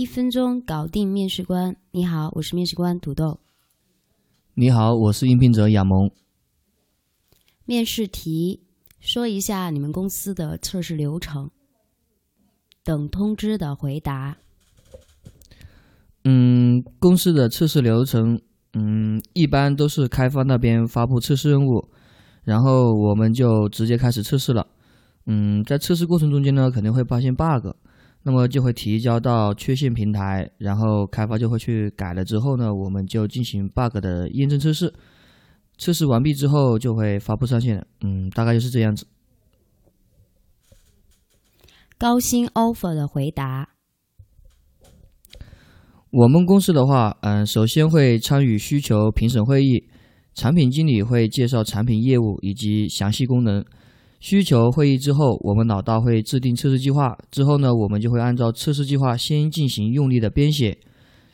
一分钟搞定面试官。你好，我是面试官土豆。你好，我是应聘者亚萌。面试题，说一下你们公司的测试流程。等通知的回答。嗯，公司的测试流程，嗯，一般都是开发那边发布测试任务，然后我们就直接开始测试了。嗯，在测试过程中间呢，肯定会发现 bug，那么就会提交到缺陷平台，然后开发就会去改了之后呢，我们就进行 bug 的验证测试。测试完毕之后就会发布上线了。嗯，大概就是这样子。高薪 offer 的回答。我们公司的话，嗯，首先会参与需求评审会议，产品经理会介绍产品业务以及详细功能。需求会议之后，我们老大会制定测试计划。之后呢，我们就会按照测试计划先进行用力的编写。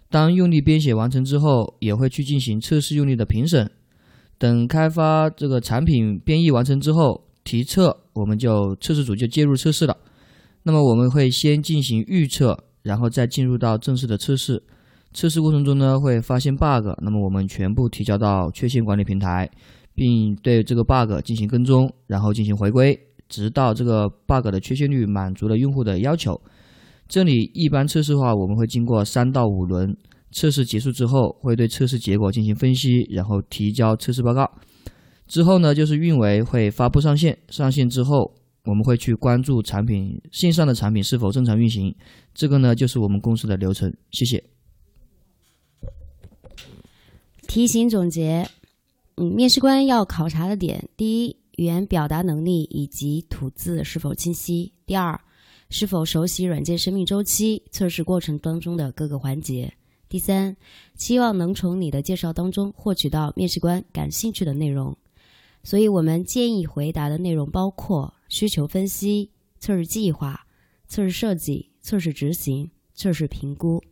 当用力编写完成之后，也会去进行测试用力的评审。等开发这个产品编译完成之后，提测，我们就测试组就介入测试了。那么我们会先进行预测，然后再进入到正式的测试。测试过程中呢，会发现 bug，那么我们全部提交到缺陷管理平台。并对这个 bug 进行跟踪，然后进行回归，直到这个 bug 的缺陷率满足了用户的要求。这里一般测试的话，我们会经过三到五轮测试结束之后，会对测试结果进行分析，然后提交测试报告。之后呢，就是运维会发布上线，上线之后，我们会去关注产品线上的产品是否正常运行。这个呢，就是我们公司的流程。谢谢。提醒总结。嗯，面试官要考察的点：第一，语言表达能力以及吐字是否清晰；第二，是否熟悉软件生命周期测试过程当中的各个环节；第三，期望能从你的介绍当中获取到面试官感兴趣的内容。所以我们建议回答的内容包括需求分析、测试计划、测试设计、测试执行、测试评估。